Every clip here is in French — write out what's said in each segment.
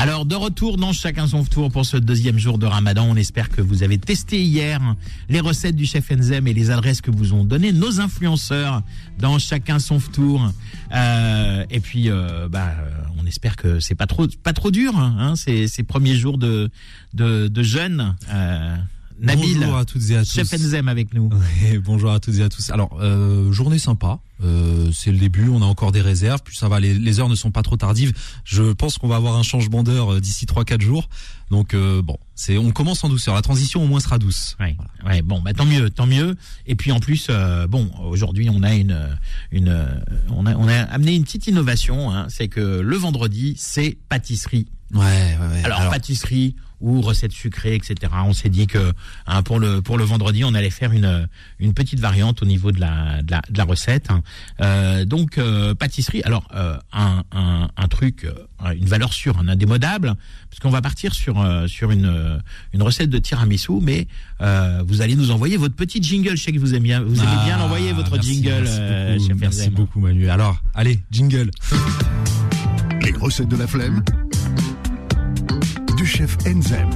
Alors, de retour dans Chacun son tour pour ce deuxième jour de Ramadan. On espère que vous avez testé hier les recettes du chef Enzem et les adresses que vous ont données nos influenceurs dans Chacun son tour. Euh, et puis, euh, bah, on espère que c'est pas trop, pas trop dur, hein, ces, ces premiers jours de, de, de jeûne. Euh, Nabil, bonjour à toutes et à tous. chef Enzem avec nous. Ouais, bonjour à toutes et à tous. Alors, euh, journée sympa. Euh, c'est le début, on a encore des réserves, puis ça va, les, les heures ne sont pas trop tardives. Je pense qu'on va avoir un changement d'heure euh, d'ici 3-4 jours. Donc euh, bon, c'est on commence en douceur. La transition au moins sera douce. Ouais, ouais, bon, bah tant mieux, tant mieux. Et puis en plus, euh, bon, aujourd'hui on a une, une, on a, on a amené une petite innovation. Hein, c'est que le vendredi, c'est pâtisserie. Ouais, ouais, ouais. Alors, pâtisserie ou recettes sucrées, etc. On s'est dit que hein, pour le pour le vendredi, on allait faire une une petite variante au niveau de la de la, de la recette. hein. Euh, donc euh, pâtisserie. Alors euh, un, un un truc, euh, une valeur sûre, un indémodable, parce qu'on va partir sur euh, sur une euh, une recette de tiramisu, mais euh, vous allez nous envoyer votre petit jingle. Je sais que vous aimez bien, vous aimez bien Ah, l'envoyer votre merci, jingle, merci beaucoup, merci beaucoup Manu. Alors, allez, jingle. Les recettes de la flemme du chef Enzem.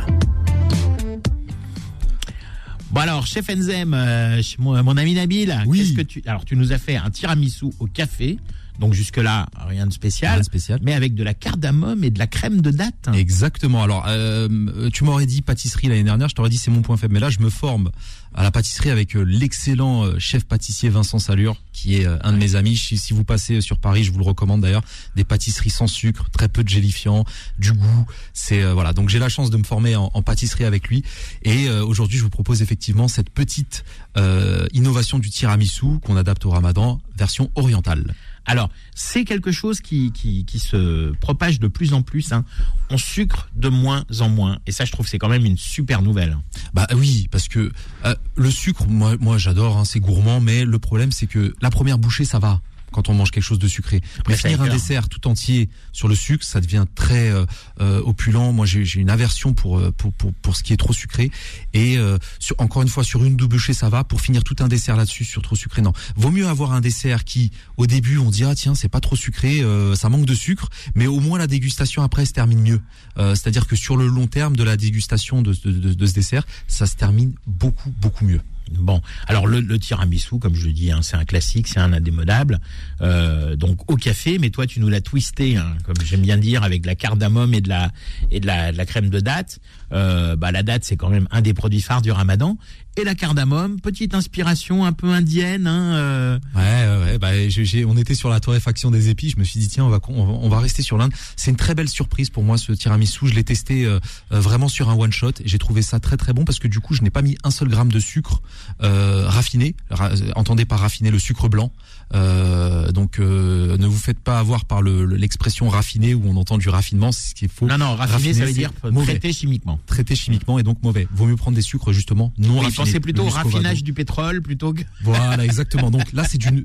Bon alors, chef Enzem, euh, mon, mon ami Nabil, Oui. qu'est-ce que tu Alors tu nous as fait un tiramisu au café, donc jusque là rien de spécial, Rien de spécial. mais avec de la cardamome et de la crème de date. Exactement. Alors, euh, tu m'aurais dit pâtisserie l'année dernière, je t'aurais dit c'est mon point faible. Mais là, je me forme à la pâtisserie avec euh, l'excellent euh, chef pâtissier Vincent Salure, qui est un de mes amis. Si, si vous passez sur Paris, je vous le recommande d'ailleurs. Des pâtisseries sans sucre, très peu de gélifiant, du goût. C'est euh, voilà. Donc j'ai la chance de me former en, en pâtisserie avec lui. Et euh, aujourd'hui, je vous propose effectivement cette petite euh, innovation du tiramisu qu'on adapte au Ramadan, version orientale. Alors c'est quelque chose qui, qui se propage de plus en plus. Hein. On sucre de moins en moins, et ça je trouve c'est quand même une super nouvelle. Bah oui, parce que euh, le sucre, moi, moi j'adore, hein, c'est gourmand, mais le problème c'est que la première bouchée, ça va quand on mange quelque chose de sucré. Mais finir un dessert tout entier sur le sucre, ça devient très euh, euh, opulent. Moi, j'ai une aversion pour, euh, pour pour pour ce qui est trop sucré. Et euh, sur, encore une fois, sur une double bouchée, ça va. Pour finir tout un dessert là-dessus, sur trop sucré, non. Vaut mieux avoir un dessert qui, au début, on dit ah tiens, c'est pas trop sucré, euh, ça manque de sucre, mais au moins la dégustation après se termine mieux. C'est-à-dire que sur le long terme de la dégustation de, de, de- de ce dessert, ça se termine beaucoup beaucoup mieux. Bon, alors le, le tiramisu, comme je le dis, hein, c'est un classique, c'est un indémodable. Euh, donc au café, mais toi tu nous l'as twisté, hein, comme j'aime bien dire, avec de la cardamome et de la et de la, de la crème de date. Euh, bah la date c'est quand même un des produits phares du Ramadan. Et la cardamome, petite inspiration un peu indienne. Hein, euh, Ouais, ouais, bah, j'ai- on était sur la torréfaction des épis. Je me suis dit tiens, on va on va, on va rester sur l'Inde. C'est une très belle surprise pour moi ce tiramisu. Je l'ai testé euh, euh, vraiment sur un one shot. et J'ai trouvé ça très très bon parce que du coup, je n'ai pas mis un seul gramme de sucre euh, raffiné. Ra- euh, entendez par raffiné le sucre blanc. Euh, donc euh, ne vous faites pas avoir par le- le- l'expression raffiné où on entend du raffinement. C'est ce qu'il faut. non, non, raffiné, ça veut dire mauvais. traité chimiquement. traité chimiquement et donc mauvais. Vaut mieux prendre des sucres justement non Oui, raffinés. pensez plutôt au raffinage du pétrole plutôt que. Voilà, exactement. Donc là, c'est du,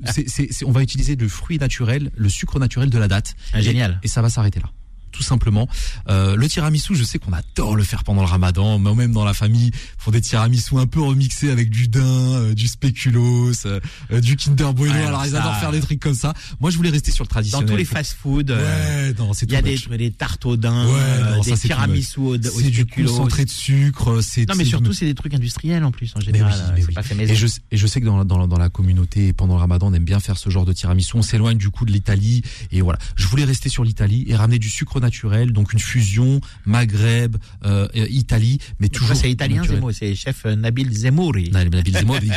on va utiliser le fruit naturel, le sucre naturel de la date. Ah, génial. Et ça va s'arrêter là. Tout simplement. Euh, le tiramisu, je sais qu'on adore le faire pendant le ramadan, mais même dans la famille, font des tiramisu un peu remixés avec du daim, euh, du spéculoos, euh, euh, du Kinder Bueno. Ouais, alors, alors ils ça- adorent faire des trucs comme ça. Moi, je voulais rester sur le Dans traditionnel. tous les fast-food, Ouais, il y a des, des tartes au daim, Ouais, non, ça, des too tiramisu au, au C'est du concentré de sucre. Non, mais surtout, c'est des trucs industriels en plus, en Mais général. oui, mais c'est oui. pas fait maison. Et je, et je sais que dans, dans, dans la communauté, pendant le ramadan, on aime bien faire ce genre de tiramisu. On s'éloigne du coup de l'Italie. Et voilà. Je voulais rester sur l'Italie et ramener du sucre naturel. Donc une fusion Maghreb, euh, Italie. Mais Toujours c'est italien, naturel. Zemo, c'est chef euh, Nabil Zemouri. Nabil Zemmouri.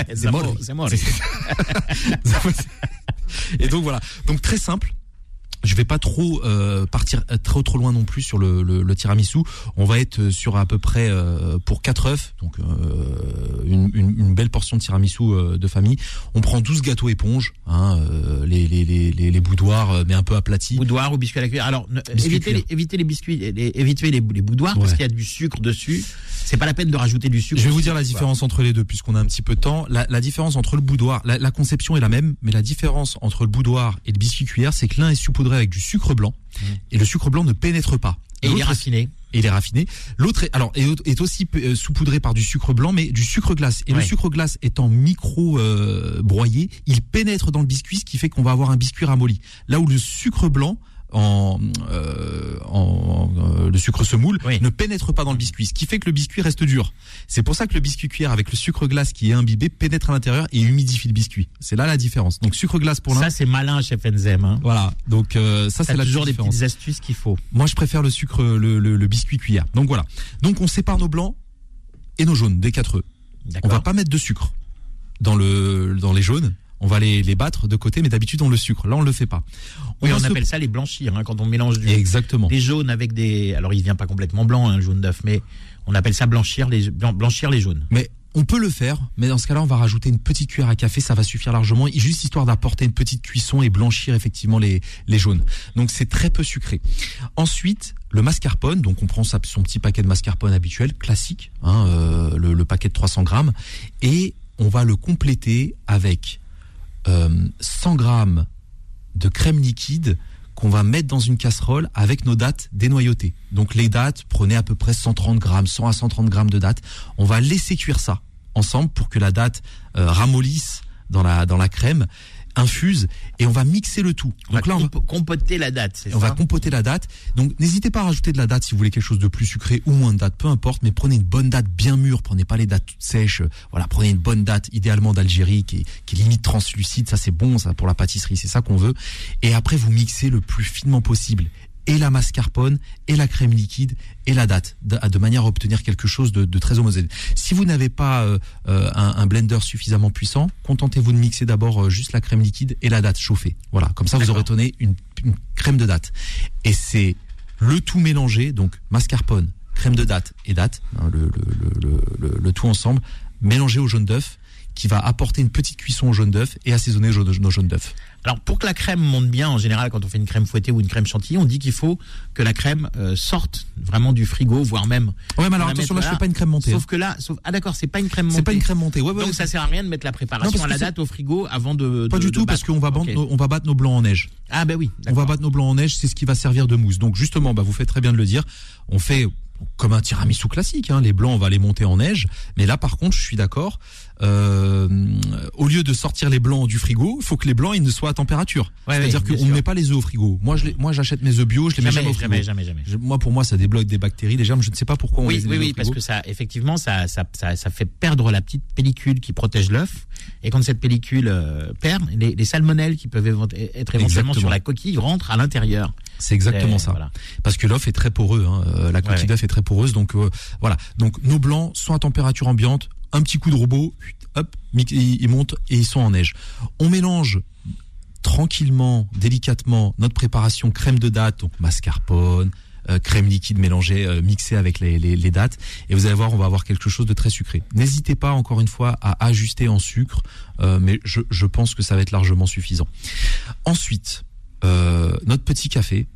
Zemmouri. Et donc voilà. Donc très simple. Je vais pas trop euh, partir euh, trop trop loin non plus sur le, le, le tiramisu. On va être sur à peu près euh, pour 4 œufs, donc euh, une, une, une belle portion de tiramisu euh, de famille. On prend 12 gâteaux éponges, hein, euh, les, les, les, les, boudoirs euh, mais un peu aplatis. Boudoir ou biscuit à la cuillère. Alors, évitez, les, évitez les biscuits, évitez les, les boudoirs parce qu'il y a du sucre dessus. C'est pas la peine de rajouter du sucre. Je vais vous dire la différence entre les deux, puisqu'on a un petit peu de temps. La, la différence entre le boudoir, la, la conception est la même, mais la différence entre le boudoir et le biscuit cuillère, c'est que l'un est saupoudré avec du sucre blanc et le sucre blanc ne pénètre pas. Et il est raffiné. et il est raffiné. L'autre est, alors est, aussi euh, saupoudré par du sucre blanc, mais du sucre glace. Et Ouais. le sucre glace étant micro euh, broyé, il pénètre dans le biscuit, ce qui fait qu'on va avoir un biscuit ramolli. Là où le sucre blanc en, euh, en euh, le sucre semoule Oui. ne pénètre pas dans le biscuit, ce qui fait que le biscuit reste dur. C'est pour ça que le biscuit cuillère avec le sucre glace qui est imbibé pénètre à l'intérieur et humidifie le biscuit. C'est là la différence. Donc sucre glace pour l'un. Ça, c'est malin, chef Enzem. Hein. Voilà. Donc euh, ça c'est la toujours des petites astuces qu'il faut. Moi, je préfère le sucre, le, le, le biscuit cuillère. Donc voilà. Donc on sépare nos blancs et nos jaunes des quatre œufs. On va pas mettre de sucre dans le dans les jaunes. On va les, les battre de côté, mais d'habitude on le sucre. Là, on le fait pas. Oui, va on se- appelle ça les blanchir hein, quand on mélange du, exactement. des jaunes avec des. Alors, il vient pas complètement blanc, un jaune d'œuf, mais on appelle ça blanchir les blan- blanchir les jaunes. Mais on peut le faire, mais dans ce cas-là, on va rajouter une petite cuillère à café, ça va suffire largement, juste histoire d'apporter une petite cuisson et blanchir effectivement les, les jaunes. Donc c'est très peu sucré. Ensuite, le mascarpone, donc on prend sa- son petit paquet de mascarpone habituel, classique, hein, euh, le, le paquet de 300 grammes, et on va le compléter avec euh, 100 grammes de crème liquide qu'on va mettre dans une casserole avec nos dattes dénoyautées. Donc les dattes, prenez à peu près 130 grammes, 100 à 130 grammes de dattes. On va laisser cuire ça ensemble pour que la date euh, ramollisse dans la dans la crème, infuse et on va mixer le tout. On Donc va là on va, compo- compoter la date, c'est on va compoter la date. Donc n'hésitez pas à rajouter de la date si vous voulez quelque chose de plus sucré ou moins de date, peu importe, mais prenez une bonne date bien mûre, prenez pas les dates toutes sèches. Voilà, prenez une bonne date, idéalement d'Algérie, qui est, qui est limite translucide, ça c'est bon, ça pour la pâtisserie, c'est ça qu'on veut. Et après vous mixez le plus finement possible et la mascarpone, et la crème liquide, et la date, de, de manière à obtenir quelque chose de, de très homogène. Si vous n'avez pas euh, euh, un, un blender suffisamment puissant, contentez-vous de mixer d'abord euh, juste la crème liquide et la date chauffée. Voilà, comme ça vous aurez donné une, une crème de date. Et c'est le tout mélangé, donc mascarpone, crème de date et date, hein, le, le, le, le, le- le tout ensemble, mélangé au jaune d'œuf, qui va apporter une petite cuisson au jaune d'œuf et assaisonner au jaune- nos jaunes d'œuf. Alors, pour que la crème monte bien, en général, quand on fait une crème fouettée ou une crème chantilly, on dit qu'il faut que la crème euh, sorte vraiment du frigo, voire même. Ouais, mais alors attention, là, je fais pas une crème montée. Sauf hein. que là, sauf, ah d'accord, c'est pas une crème montée. C'est pas une crème montée. Ouais, ouais, Donc ça sert à rien de mettre la préparation à la date au frigo avant de. Pas de- du tout, parce qu'on va, nos- on va battre nos blancs en neige. Ah ben oui. On va battre nos blancs en neige, c'est ce qui va servir de mousse. Donc justement, bah, vous faites très bien de le dire. On fait comme un tiramisu classique. Hein. Les blancs, on va les monter en neige. Mais là, par contre, je suis d'accord. Euh, au lieu de sortir les blancs du frigo, il faut que les blancs ils ne soient à température. Ouais, C'est-à-dire qu'on ne met pas les œufs au frigo. Moi, je les- moi, j'achète mes œufs bio, je les mets jamais au Jamais, frigo. jamais, jamais, jamais. Je- moi, pour moi, ça débloque des bactéries, des germes. Je ne sais pas pourquoi on Oui, les oui, oui, parce que ça, effectivement, ça, ça, ça, ça fait perdre la petite pellicule qui protège l'œuf. Et quand cette pellicule euh, perd, les, les salmonelles qui peuvent évent- être éventuellement Exactement. sur la coquille rentrent à l'intérieur. C'est exactement ça. voilà. Parce que l'œuf est très poreux, hein. Euh, la coquille Ouais, d'œuf est très poreuse, donc euh, voilà. Donc nos blancs sont à température ambiante, un petit coup de robot, hop, ils montent et ils sont en neige. On mélange tranquillement, délicatement notre préparation crème de date, donc mascarpone, euh, crème liquide mélangée, euh, mixée avec les, les, dates, et vous allez voir, on va avoir quelque chose de très sucré. N'hésitez pas encore une fois à ajuster en sucre, euh, mais je, pense que ça va être largement suffisant. Ensuite, notre petit café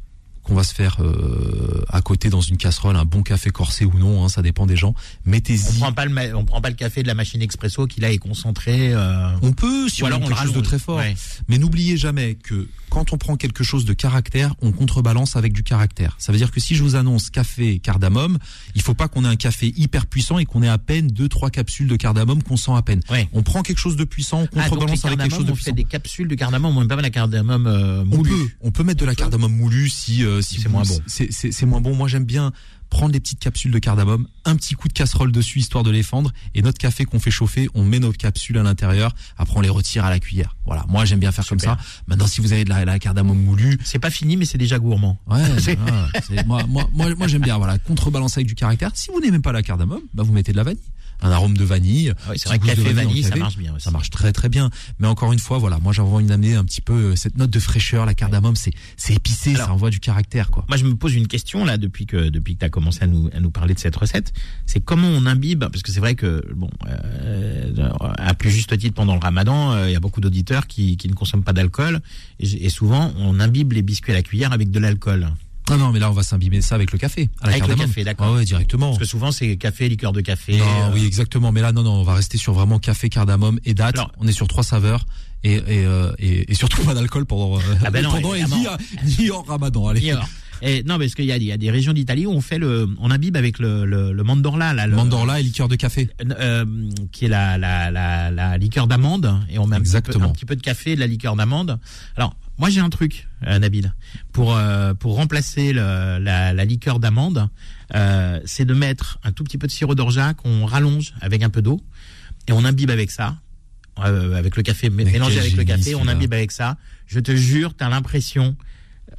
qu'on va se faire euh, à côté dans une casserole, un bon café corsé ou non, hein, ça dépend des gens. On Mettez-y. prend pas le, on prend pas le café de la machine expresso qui là est concentré. euh, On peut si ou on alors a on quelque chose de très fort. Ouais. Mais n'oubliez jamais que quand on prend quelque chose de caractère, on contrebalance avec du caractère. Ça veut dire que si je vous annonce café cardamome, il faut pas qu'on ait un café hyper puissant et qu'on ait à peine deux trois capsules de cardamome qu'on sent à peine. Ouais. On prend quelque chose de puissant, on Ah, contrebalance avec quelque chose de on fait puissant. des capsules de cardamome, on met pas mal la cardamome euh, On peut, on peut mettre de la cardamome moulue si, euh, si C'est moins bon. C'est, moins bon. Moi, j'aime bien prendre les petites capsules de cardamome, un petit coup de casserole dessus histoire de les fendre, et notre café qu'on fait chauffer, on met nos capsules à l'intérieur. Après, on les retire à la cuillère. Voilà. Moi, j'aime bien faire comme ça. Maintenant, si vous avez de la, la cardamome moulue, C'est pas fini, mais c'est déjà gourmand. ouais, moi, moi, moi, j'aime bien. Voilà, contrebalancer avec du caractère. Si vous n'aimez pas la cardamome, bah, vous mettez de la vanille. Un arôme de vanille. Ah oui, c'est vrai que café dans le vanille, ça marche bien aussi. Ça marche très très bien. Mais encore une fois, voilà, moi j'avais envie d'amener un petit peu euh, cette note de fraîcheur. La cardamome, c'est c'est épicé, Alors- ça envoie du caractère, quoi. Moi, je me pose une question là depuis que depuis que tu as commencé à nous à nous parler de cette recette. C'est comment on imbibe? Parce que c'est vrai que bon euh, à plus juste titre pendant le Ramadan, euh, il y a beaucoup d'auditeurs qui qui ne consomment pas d'alcool et, et souvent on imbibe les biscuits à la cuillère avec de l'alcool. Ah non, mais là, on va s'imbiber ça avec le café. À la Avec le café, d'accord. Ah ouais, directement. Parce que souvent c'est café, liqueur de café. Non, euh, oui, exactement. Mais là, non, non, on va rester sur vraiment café, cardamome et date. Alors- on est sur trois saveurs et et, euh, et, et surtout pas d'alcool pendant euh, Ah ben non, pendant et ni, ni hors Ramadan. Allez. Et non, parce qu'il y y a des régions d'Italie où on fait le, on imbibe avec le, le, le mandorla, là, le, Mandorla et liqueur de café. euh, qui est la, la, la, la liqueur d'amande, et on met un petit, peu, Exactement. un petit peu de café, et de la liqueur d'amande. Alors, moi j'ai un truc, euh, Nabil, pour euh, pour remplacer le, la, la liqueur d'amande, euh, c'est de mettre un tout petit peu de sirop d'orgeat qu'on rallonge avec un peu d'eau, et on imbibe avec ça, euh, avec le café mélangé avec le café, on imbibe avec ça. Je te jure, t'as l'impression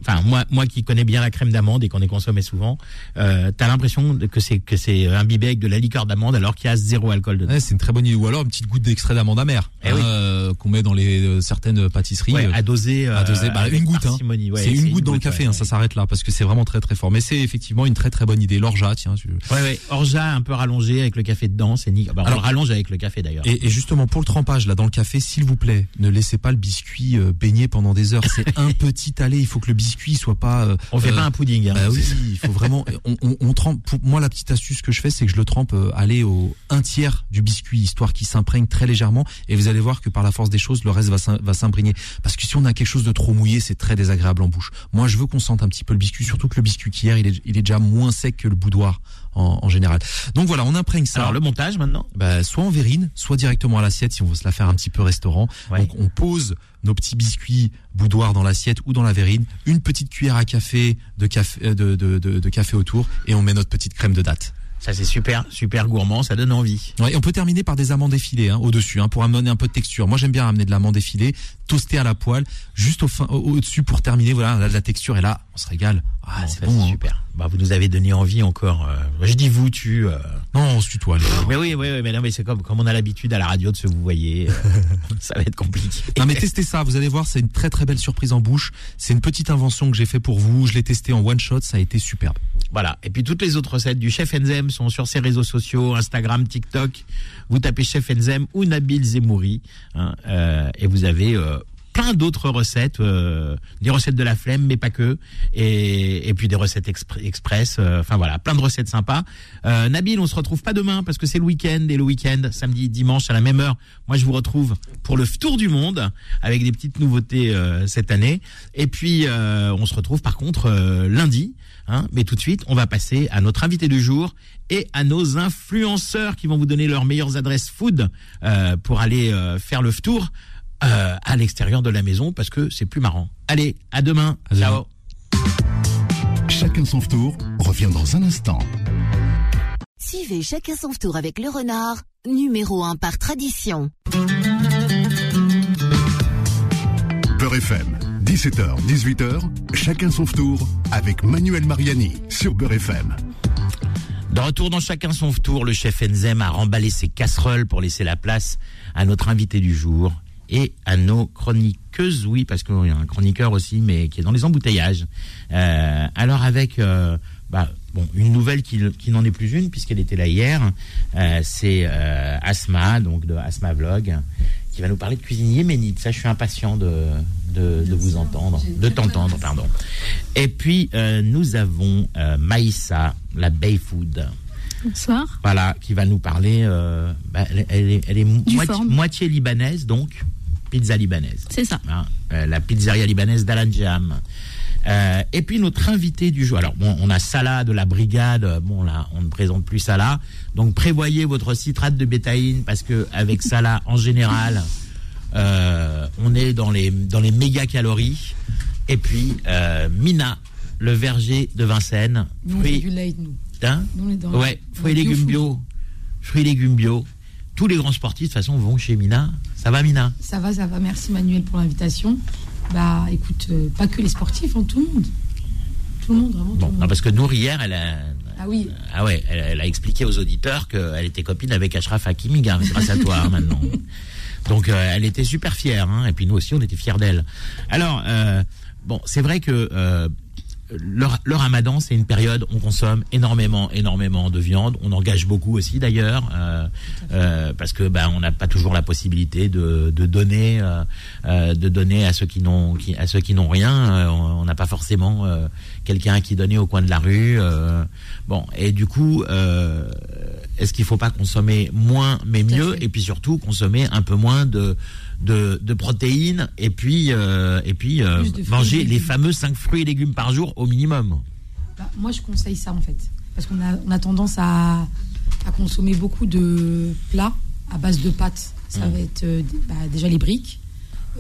enfin moi moi qui connais bien la crème d'amande et qu'on est consommé souvent, euh, t'as l'impression que c'est que c'est imbibé avec de la liqueur d'amande alors qu'il y a zéro alcool dedans. Ouais, c'est une très bonne idée. Ou alors une petite goutte d'extrait d'amande amère Eh oui. euh, qu'on met dans les euh, certaines pâtisseries. Ouais, Euh, à doser, à doser, bah, une goutte, hein. ouais, c'est une goutte dans le café, hein, ça s'arrête là parce que c'est vraiment très très fort. Mais c'est effectivement une très très bonne idée. L'orgeat, tiens. je- Ouais, ouais. Orgeat un peu rallongé avec le café dedans, c'est nickel. Bah, on Alors- le rallonge avec le café d'ailleurs. Et, et justement pour le trempage là dans le café, s'il vous plaît, ne laissez pas le biscuit baigner pendant des heures. C'est un petit aller. Il faut que le biscuit soit pas. euh, On fait euh, pas un pudding. Hein. Bah oui, il faut vraiment. On, on, on trempe. Pour moi, la petite astuce que je fais, c'est que je le trempe euh, aller au un tiers du biscuit, histoire qu'il s'imprègne très légèrement. Et vous allez voir que par la force des choses, le reste va s'im- va s'imprégner. Parce que si on a quelque chose de trop mouillé, c'est très désagréable en bouche. Moi, je veux qu'on sente un petit peu le biscuit, surtout que le biscuit hier, il est, il est déjà moins sec que le boudoir en, en général. Donc voilà, on imprègne ça. Alors le montage maintenant. Bah, soit en verrine, soit directement à l'assiette si on veut se la faire un petit peu restaurant. Ouais. Donc on pose nos petits biscuits boudoir dans l'assiette ou dans la verrine, une petite cuillère à café de café euh, de, de, de, de café autour et on met notre petite crème de date. Ça c'est super, super gourmand, ça donne envie. Ouais, et on peut terminer par des amandes effilées hein, au-dessus hein, pour amener un peu de texture. Moi j'aime bien amener de l'amande effilée, toastée à la poêle, juste au fin, au- au-dessus pour terminer. Voilà, là, la texture est là, on se régale. Ah, c'est bon. hein. super. Bah vous nous avez donné envie encore. euh, je dis vous, tu. euh. Non, on se tutoie. Mais oui, oui, oui, mais non, mais c'est comme comme on a l'habitude à la radio de se vous voyez. ça va être compliqué. Non mais testez ça, vous allez voir, c'est une très très belle surprise en bouche. C'est une petite invention que j'ai fait pour vous. Je l'ai testé en one shot, ça a été superbe. Voilà. Et puis toutes les autres recettes du chef Enzem sont sur ses réseaux sociaux, Instagram, TikTok. Vous tapez chef Enzem ou Nabil Zemouri, hein, euh, et vous avez euh, plein d'autres recettes, euh, des recettes de la flemme, mais pas que, et, et puis des recettes expr- express. euh, Enfin voilà, plein de recettes sympas. Euh, Nabil, on se retrouve pas demain parce que c'est le week-end et le week-end, samedi, dimanche à la même heure. Moi, je vous retrouve pour le tour du monde avec des petites nouveautés euh, cette année. Et puis, euh, on se retrouve par contre lundi. Hein, mais tout de suite, on va passer à notre invité du jour et à nos influenceurs qui vont vous donner leurs meilleures adresses food pour aller faire le tour euh, à l'extérieur de la maison parce que c'est plus marrant. Allez, à demain. À. Ciao. Chacun son tour revient dans un instant. Suivez chacun son tour avec le renard, numéro 1 par tradition. Beurre FM, 17h, 18h, chacun son tour avec Manuel Mariani sur Beurre FM. De retour dans chacun son tour, le chef Enzem a remballé ses casseroles pour laisser la place à notre invité du jour et à nos chroniqueuses, oui, parce qu'il y a un chroniqueur aussi, mais qui est dans les embouteillages. Euh, alors avec euh, bah, bon, une nouvelle qui, qui n'en est plus une, puisqu'elle était là hier, euh, c'est Asma, donc de Asma Vlog, qui va nous parler de cuisine yéménite. Ça, je suis impatient de, de, de vous entendre, de t'entendre, pardon. Et puis, nous avons Maïssa, la Bay Food. Bonsoir. Voilà, qui va nous parler. bah, elle, elle est, elle est moitié, forme. moitié libanaise, donc pizza libanaise. C'est ça. Hein, euh, la pizzeria libanaise d'Alan Jam. Euh, et puis notre invité du jour. Alors bon, on a Salah de la brigade. Bon là, on ne présente plus Salah. Donc prévoyez votre citrate de bétaïne parce que avec Salah en général, euh, on est dans les dans les méga calories. Et puis euh, Mina, le verger de Vincennes. Nous, on fait Fruits- du light, nous. hein Nous, on est dans Ouais, fruits et légumes bio. Fruits et légumes bio. Tous les grands sportifs, de toute façon, vont chez Mina. Ça va, Mina Ça va, ça va. Merci Manuel pour l'invitation. Bah, écoute, euh, pas que les sportifs, hein, tout le monde. Tout le monde, vraiment tout Bon, le monde. non, parce que Nour, hier, elle a, Ah oui, ah ouais, elle, elle a expliqué aux auditeurs qu'elle était copine avec Ashraf Hakimi, grâce à toi, hein, maintenant. Donc, euh, elle était super fière, hein, et puis nous aussi, on était fiers d'elle. Alors, euh, bon, c'est vrai que le, le ramadan, c'est une période où on consomme énormément, énormément de viande. On engage beaucoup aussi d'ailleurs, euh, euh, parce que ben on n'a pas toujours la possibilité de, de donner, euh, euh, de donner à ceux qui n'ont, qui, à ceux qui n'ont rien. Euh, on n'a pas forcément euh, quelqu'un qui donner au coin de la rue. euh, bon, et du coup, euh, est-ce qu'il faut pas consommer moins mais mieux, et puis surtout consommer un peu moins de de, de protéines, et puis euh, et puis euh, manger les fameux 5 fruits et légumes par jour au minimum. Bah, moi, je conseille ça en fait. Parce qu'on a, on a tendance à, à consommer beaucoup de plats à base de pâtes. Ça Mm. va être euh, bah, déjà les briques,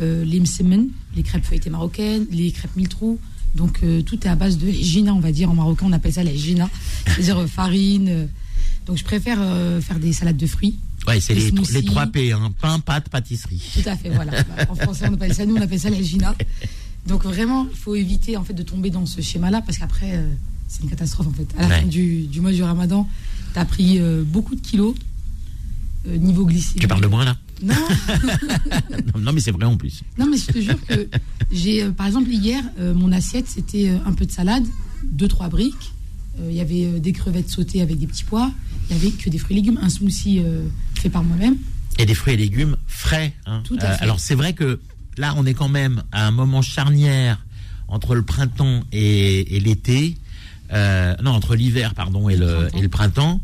les msemen, les crêpes feuilletées marocaines, les crêpes mille trous. Donc tout est à base de gina, on va dire. En marocain, on appelle ça la gina, c'est-à-dire farine. donc je préfère faire des salades de fruits. Ouais, c'est Les les, 3 P, hein, pain, pâte, pâtisserie. Tout à fait, voilà. Bah, en français, on appelle ça, nous, on appelle ça la gina. Donc vraiment, il faut éviter en fait de tomber dans ce schéma-là parce qu'après, euh, c'est une catastrophe en fait. À la Ouais. fin du, du mois du Ramadan, tu as pris euh, beaucoup de kilos euh, niveau glycémie. Tu parles de moi là? Non, non, non, mais c'est vrai en plus. non, mais je te jure que j'ai, par exemple, hier, mon assiette c'était un peu de salade, deux trois briques. Il y avait des crevettes sautées avec des petits pois. Il y avait que des fruits et légumes, un smoothie euh, fait par moi-même. Et des fruits et légumes frais. hein. Tout à fait. alors c'est vrai que là, on est quand même à un moment charnière entre le printemps et, et l'été. Euh, non, entre l'hiver, pardon, et Le printemps. et le printemps.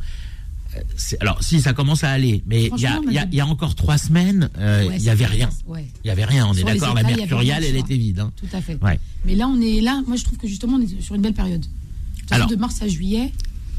Euh, c'est- Alors, si ça commence à aller, mais il y a, y y encore trois semaines, euh, il Ouais, n'y avait rien. Ouais. Il n'y avait rien, on est Sur d'accord. La mercuriale, elle était vide. hein. Tout à fait. Ouais. Mais là, on est là. Moi, je trouve que justement, on est sur une belle période. Alors, de mars à juillet.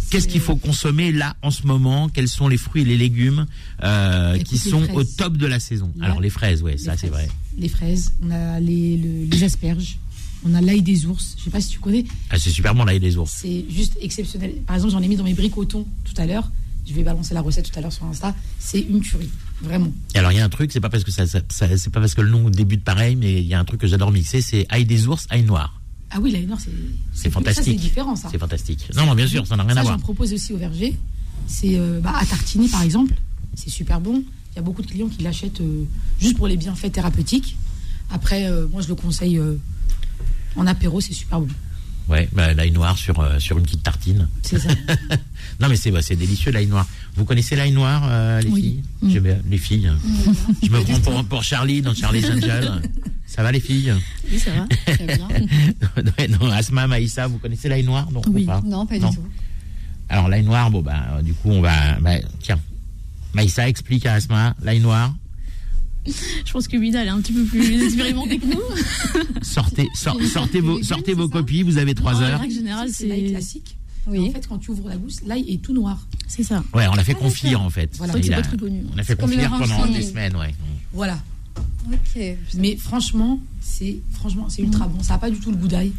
Qu'est-ce qu'il faut consommer là en ce moment? Quels sont les fruits et les légumes euh, qui sont au top de la saison? Alors les fraises, les ça c'est vrai. Les fraises. On a les, le- les asperges. On a l'ail des ours. Je sais pas si tu connais. Ah, c'est super bon l'ail des ours. C'est juste exceptionnel. Par exemple, j'en ai mis dans mes thon tout à l'heure. Je vais balancer la recette tout à l'heure sur Insta. C'est une tuerie. Vraiment. Et alors il y a un truc, c'est pas parce que ça, ça- ça- c'est pas parce que le nom débute pareil, mais il y a un truc que j'adore mixer, c'est ail des ours, ail noir. Ah oui, l'ail noir, c'est. Fantastique. c'est différent, ça. C'est fantastique. Non, non, bien sûr, ça n'a rien Ça, à voir. j'en propose aussi au verger. C'est euh, bah, à tartiner, par exemple. C'est super bon. Il y a beaucoup de clients qui l'achètent euh, juste pour les bienfaits thérapeutiques. Après, euh, moi, je le conseille en apéro, c'est super bon. Ouais, bah, l'ail noir sur sur une petite tartine. C'est ça. Non, mais c'est bah, c'est délicieux l'ail noir. Vous connaissez l'ail noir, euh, les Oui. filles Mm. J'aime bien, Les filles. Je me prends pour, pour Charlie dans Charlie's Angel. Ça va les filles Oui, ça va. Très bien. Ouais, non, Asma, Maïssa, vous connaissez l'ail noir non, ou Oui. pas Non, pas Non. du tout. Alors l'ail noir, bon bah euh, du coup on va, bah, tiens, Maïssa explique à Asma l'ail noir. Je pense que Vida, elle est un petit peu plus expérimentée que nous. Sortez, sor- sortez vos, sortez vos copies. Vous avez trois En heures. règle générale, c'est l'ail c'est. classique. Oui, En fait, quand tu ouvres la gousse, l'ail est tout noir. c'est ça. Ouais, on l'a fait Ah, confire en fait. Voilà. C'est a- pas très connu. on a fait confire pendant des semaines, ouais. Voilà. Ok. Mais franchement, c'est franchement, c'est ultra bon. Ça n'a pas du tout le goût d'ail.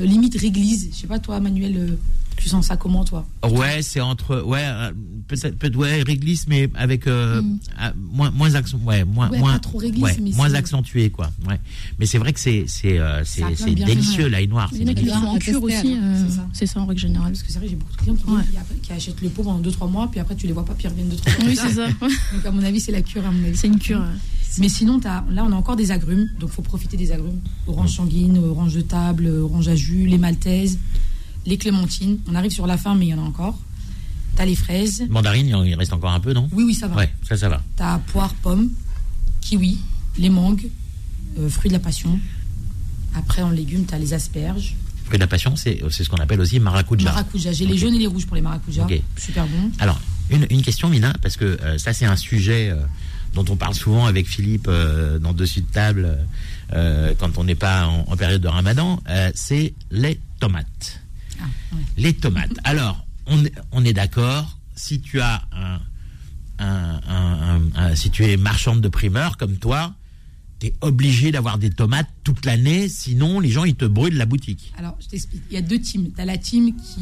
Euh, limite réglise. Je sais pas, toi, Manuel, euh, tu sens ça comment, toi Ouais, c'est entre, ouais, euh, peut-être, peut ouais, réglisse, mais avec euh, Mm. ah, moins, moins accent, ouais, moins, Ouais, moins, pas trop réglisse, ouais, mais moins accentué, quoi. Ouais. Mais c'est vrai que c'est, c'est, euh, délicieux l'ail noir. Il c'est y en À cure aussi. euh, C'est ça. C'est ça en règle générale. Parce que c'est vrai, j'ai beaucoup de clients qui, Ouais. qui- qui achètent le pot pendant 2-3 mois, puis après, tu les vois pas, puis ils reviennent 2-3 mois. Oui, c'est ça. Donc, à mon avis, c'est la cure, à mon avis. C'est une cure. Mais sinon, là, on a encore des agrumes, donc faut profiter des agrumes. Orange sanguine, orange de table, orange à jus, les maltaises, les clémentines. On arrive sur la fin, mais il y en a encore. T'as les fraises. Mandarine, il reste encore un peu, non? Oui, oui, ça va. Ouais, ça, ça va. T'as poire, pomme, kiwi, les mangues, euh, fruits de la passion. Après, en légumes, t'as les asperges. Fruit de la passion, c'est, ce qu'on appelle aussi maracuja. Maracuja. J'ai les jaunes et les rouges pour les maracujas. Ok. Super bon. Alors, une, une question, Mina, parce que euh, ça, c'est un sujet euh, dont on parle souvent avec Philippe euh, dans Dessus de table euh, quand on n'est pas en, en période de ramadan, euh, c'est les tomates. Ah. Les tomates. Alors, on, est- on est d'accord, si tu as un, un- un- si tu es marchande de primeur comme toi, tu es obligé d'avoir des tomates toute l'année, sinon les gens ils te brûlent la boutique. Alors, je t'explique. Il y a deux teams. T'as la team qui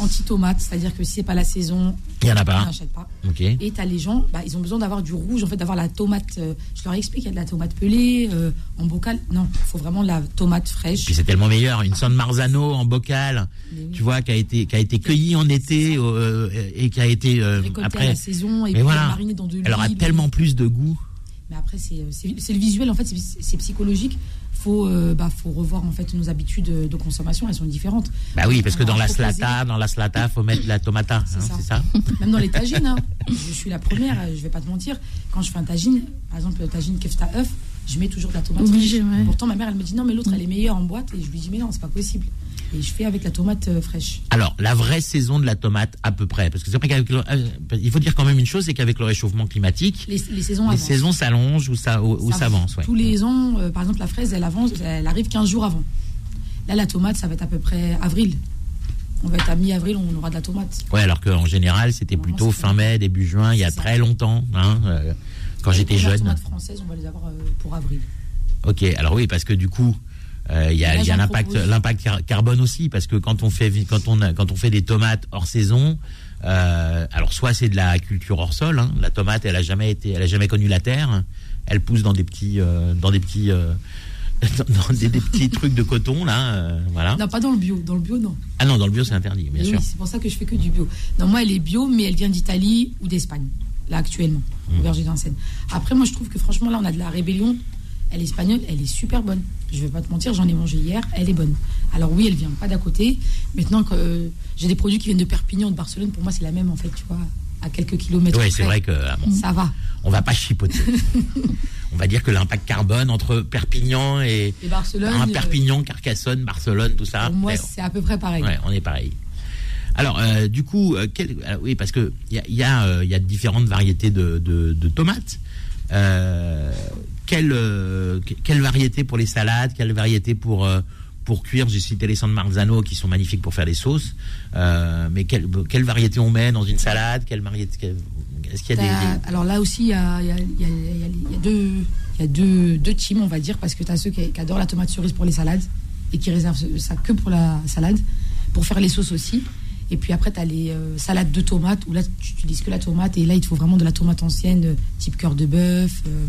anti-tomate, c'est-à-dire que si c'est pas la saison, Il y en a on pas. n'achète pas. Ok. Et t'as les gens, bah, ils ont besoin d'avoir du rouge, en fait, d'avoir la tomate. euh, je leur explique, il y a de la tomate pelée euh, en bocal. Non, il faut vraiment la tomate fraîche. Puis c'est tellement meilleur, une San Marzano en bocal, oui. tu vois, qui a été qui a été cueillie en été euh, et qui a été à après. la saison et puis voilà. marinée dans de l'huile. Elle aura tellement plus de goût. Mais après, c'est c'est- le visuel, en fait, c'est psychologique. faut, euh, bah, faut revoir en fait nos habitudes de consommation, elles sont différentes. Bah oui, parce que dans la slata, dans la slata, faut mettre de la tomata, C'est hein, ça. Même dans les tagines, hein. je suis la première, je vais pas te mentir. Quand je fais un tagine, par exemple, le tagine kefta œuf, je mets toujours de la tomate. Obligé, fraîche. ouais. Pourtant, ma mère, elle me dit non, mais l'autre, elle est meilleure en boîte. Et je lui dis, mais non, c'est pas possible. Et je fais avec la tomate euh, fraîche. Alors, la vraie saison de la tomate, à peu près, parce que c'est vrai qu'avec le- euh, il faut dire quand même une chose, c'est qu'avec le réchauffement climatique, Les, les saisons les s'allongent ou ça ou. Ouais. Tous les ans, euh, par exemple, la fraise, elle avance, elle arrive 15 jours avant. Là, la tomate, ça va être à peu près avril. On va être à mi-avril, on aura de la tomate. Ouais, alors qu'en général, c'était plutôt fin mai, début juin, il y a ça. très longtemps, hein, euh, quand j'étais Les jeune. tomates françaises, on va les avoir pour avril. Ok, alors oui, parce que du coup, il y a, Là, il y a l'impact, carbone aussi, parce que quand on fait, quand on, a- quand on fait des tomates hors saison, euh, alors soit c'est de la culture hors sol, hein, la tomate, elle a jamais été, elle a jamais connu la terre, elle pousse dans des petits, euh, dans des petits, euh, dans des, des petits trucs de coton là, euh, voilà. Non, pas dans le bio. Dans le bio, non. Ah non, dans le bio c'est interdit, bien sûr. Oui, c'est pour ça que je fais que du bio. Non, moi, elle est bio, mais elle vient d'Italie ou d'Espagne, là, actuellement, Mmh. au verger d'Ansène. Après, moi, je trouve que franchement, là, on a de la rébellion. Elle est espagnole, elle est super bonne. Je vais pas te mentir, j'en ai mangé hier, elle est bonne. Alors oui, elle vient pas d'à côté. Maintenant que euh, j'ai des produits qui viennent de Perpignan, de Barcelone, pour moi, c'est la même, en fait, tu vois, à quelques kilomètres. Ouais, c'est vrai que ah bon, Ça va. on va pas chipoter. on va dire que l'impact carbone entre Perpignan et Et Barcelone, euh, Perpignan, Carcassonne, Barcelone, tout ça. pour moi, c'est à peu près pareil. Ouais, on est pareil. Alors, euh, du coup, euh, quel- oui, parce que il y a, il y, a, il y a différentes variétés de, de, de tomates. Euh, quelle, euh, que- quelle variété pour les salades Quelle variété pour euh, pour cuire J'ai cité les San Marzano qui sont magnifiques pour faire des sauces. Euh, mais quelle, quelle variété on met dans une salade Quelle variété Est-ce qu'il y a des, Alors là aussi, il y a, y a- y a- y deux, il y a deux, deux teams, on va dire, parce que tu as ceux qui, qui adorent la tomate cerise pour les salades et qui réservent ça que pour la salade, pour faire les sauces aussi. Et puis après, tu as les euh, salades de tomates, où là, tu utilises que la tomate, et là, il te faut vraiment de la tomate ancienne, euh, type cœur de bœuf. euh.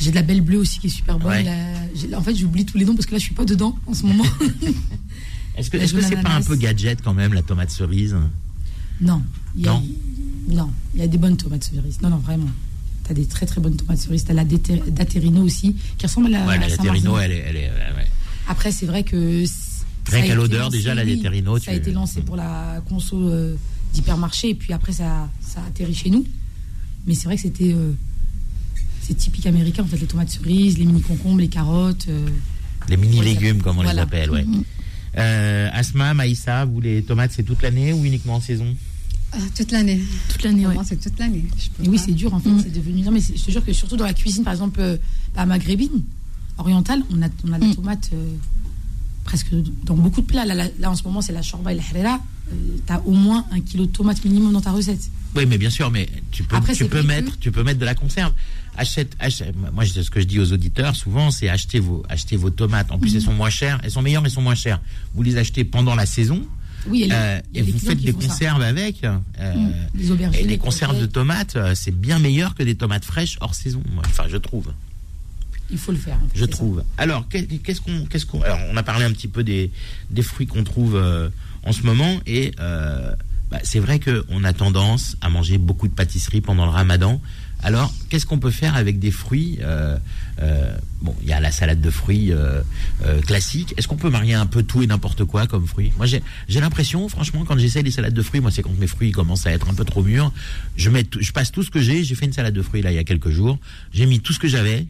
J'ai de la belle bleue aussi qui est super bonne. Ouais. La- j'ai- en fait, j'oublie tous les noms parce que là, je suis pas dedans en ce moment. Est-ce que jaune c'est pas un peu gadget quand même la tomate cerise? Non. Il y a, Non. Non, il y a des bonnes tomates cerises. Non, non, vraiment. Tu as des très très bonnes tomates cerises. Tu as la Dater- Daterino aussi, qui ressemble à la, Ouais, la Marzano. elle est, elle est, ouais, ouais. Après, c'est vrai que. Rien qu'à l'odeur, déjà, la oui, Laterino, Ça a été lancé pour la conso euh, d'hypermarché, et puis après, ça, ça a atterri chez nous. Mais c'est vrai que c'était. euh, c'est typique américain, en fait, les tomates cerises, les mini concombres, les carottes. euh, Les mini légumes, comme on les appelle, ouais. Euh, Asma, Maïssa, vous les tomates, c'est toute l'année ou uniquement en saison Ah, toute l'année. Toute l'année, ouais. c'est toute l'année. Je peux Et oui, pas. c'est dur en fait, Mm. c'est devenu. Non, mais c'est- je te jure que surtout dans la cuisine, par exemple, euh, bah, maghrébine, orientale, on a, on a la Mm. tomate euh, presque dans beaucoup de plats. Là, là, là, en ce moment, c'est la shorba et la harira. tu as au moins un kilo de tomates minimum dans ta recette. Oui, mais bien sûr, mais tu peux, Après, tu peux mettre, tu peux mettre de la conserve. Achète, achète- moi, ce que je dis aux auditeurs souvent, c'est acheter vos, acheter vos tomates. En plus, Mm. elles sont moins chères, elles sont meilleures, mais elles sont moins chères. Vous les achetez pendant la saison, Oui, les- euh, et vous faites des ça. conserves avec. euh, Les aubergines. et les les conserves de tomates, euh, c'est bien meilleur que des tomates fraîches hors saison. Enfin, je trouve. Il faut le faire. en fait, Je ça. trouve. Alors, qu'est- qu'est-ce qu'on, qu'est-ce qu'on, alors, on a parlé un petit peu des, des fruits qu'on trouve euh, en ce moment, et bah, c'est vrai que on a tendance à manger beaucoup de pâtisseries pendant le Ramadan. Alors, qu'est-ce qu'on peut faire avec des fruits euh, euh, Bon, il y a la salade de fruits euh, classique. Est-ce qu'on peut marier un peu tout et n'importe quoi comme fruits Moi, j'ai, l'impression, franchement, quand j'essaie les salades de fruits, moi, c'est quand mes fruits commencent à être un peu trop mûrs. Je mets, tout- je passe tout ce que j'ai. J'ai fait une salade de fruits là il y a quelques jours. J'ai mis tout ce que j'avais.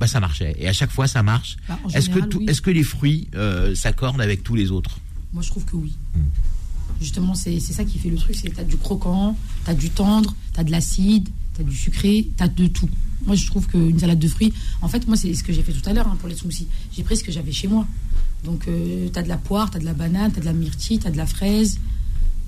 Bah, ça marchait. Et à chaque fois, ça marche. Bah, Est-ce que, général, tout- oui. est-ce que les fruits s'accordent avec tous les autres? Moi, je trouve que oui. Hmm. Justement, c'est c'est ça qui fait le truc. C'est que tu as du croquant, tu as du tendre, tu as de l'acide, tu as du sucré, tu as de tout. Moi, je trouve qu'une salade de fruits, en fait, moi, c'est ce que j'ai fait tout à l'heure hein, pour les smoothies. J'ai pris ce que j'avais chez moi. Donc, tu as de la poire, tu as de la banane, tu as de la myrtille, tu as de la fraise.